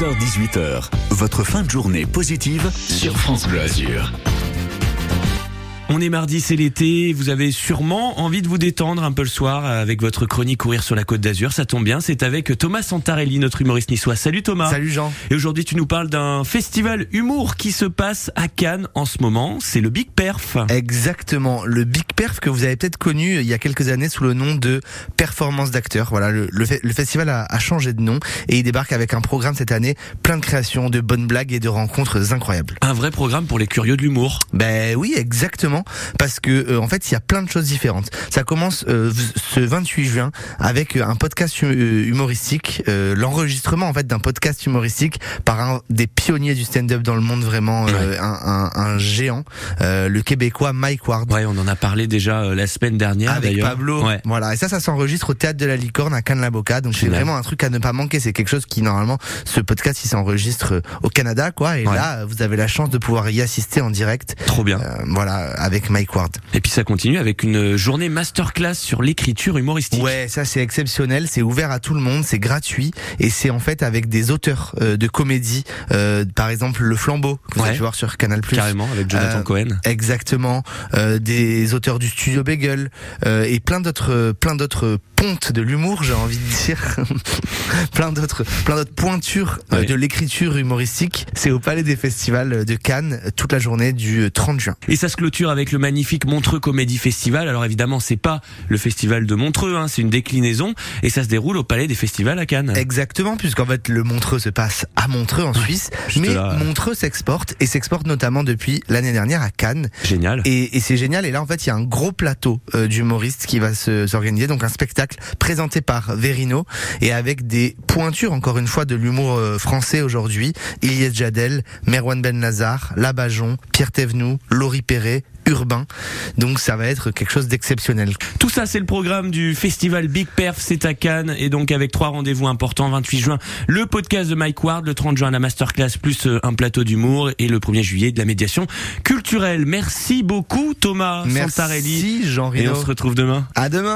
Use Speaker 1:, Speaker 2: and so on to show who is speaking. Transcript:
Speaker 1: 18h, votre fin de journée positive sur France Bleu Azur.
Speaker 2: On est mardi, c'est l'été. Vous avez sûrement envie de vous détendre un peu le soir avec votre chronique Courir sur la Côte d'Azur. Ça tombe bien, c'est avec Thomas Santarelli, notre humoriste niçois. Salut Thomas.
Speaker 3: Salut Jean.
Speaker 2: Et aujourd'hui, tu nous parles d'un festival humour qui se passe à Cannes en ce moment. C'est le Big Perf.
Speaker 3: Exactement, le Big Perf que vous avez peut-être connu il y a quelques années sous le nom de Performance d'acteurs. Voilà, le, le, le festival a, a, changé de nom et il débarque avec un programme cette année plein de créations, de bonnes blagues et de rencontres incroyables.
Speaker 2: Un vrai programme pour les curieux de l'humour.
Speaker 3: Ben oui, exactement parce que euh, en fait il y a plein de choses différentes. Ça commence euh, ce 28 juin avec euh, un podcast humoristique, euh, l'enregistrement en fait d'un podcast humoristique par un des pionniers du stand-up dans le monde vraiment, ouais. un, un, un, géant, le québécois Mike Ward.
Speaker 2: Ouais, on en a parlé déjà la semaine dernière
Speaker 3: avec Pablo.
Speaker 2: Ouais.
Speaker 3: Voilà, et ça ça s'enregistre au théâtre de la Licorne à Cannes-la-Boca. Donc c'est vraiment un truc à ne pas manquer. C'est quelque chose qui normalement ce podcast il s'enregistre au Canada quoi. Et ouais. là vous avez la chance de pouvoir y assister en direct.
Speaker 2: Trop bien.
Speaker 3: voilà avec Mike Ward.
Speaker 2: Et puis ça continue avec une journée masterclass sur l'écriture humoristique.
Speaker 3: Ouais, ça c'est exceptionnel, c'est ouvert à tout le monde, c'est gratuit et c'est en fait avec des auteurs euh, de comédie, euh, par exemple Le Flambeau que vous avez pu voir sur Canal+.
Speaker 2: Carrément, avec Jonathan
Speaker 3: euh,
Speaker 2: Cohen.
Speaker 3: Exactement, des auteurs du Studio Bagel et plein d'autres, plein d'autres pontes de l'humour, j'ai envie de dire, plein d'autres, plein d'autres pointures ouais. de l'écriture humoristique. C'est au Palais des Festivals de Cannes toute la journée du 30 juin.
Speaker 2: Et ça se clôture avec le magnifique Montreux Comédie Festival. Alors évidemment, c'est pas le festival de Montreux, hein, c'est une déclinaison et ça se déroule au Palais des Festivals à Cannes.
Speaker 3: Exactement, puisqu'en fait le Montreux se passe à Montreux en Suisse, mais
Speaker 2: là.
Speaker 3: Montreux s'exporte et s'exporte notamment depuis l'année dernière à Cannes.
Speaker 2: Génial.
Speaker 3: Et, et c'est génial. Et là, en fait, il y a un gros plateau euh, d'humoristes qui va s'organiser, donc un spectacle présenté par Verino et avec des pointures encore une fois de l'humour euh, français aujourd'hui. Iliès Jadel, Merwan Ben Lazar, Labajon, Pierre Thévenoud, Laurie Perret, urbain. Donc ça va être quelque chose d'exceptionnel.
Speaker 2: Tout ça, c'est le programme du festival Big Perf, c'est à Cannes. Et donc avec trois rendez-vous importants, 28 juin, le podcast de Mike Ward, le 30 juin, la masterclass plus un plateau d'humour et le 1er juillet de la médiation culturelle. Merci beaucoup Thomas
Speaker 3: Merci
Speaker 2: Santarelli.
Speaker 3: Jean
Speaker 2: Et on se retrouve demain.
Speaker 3: À demain.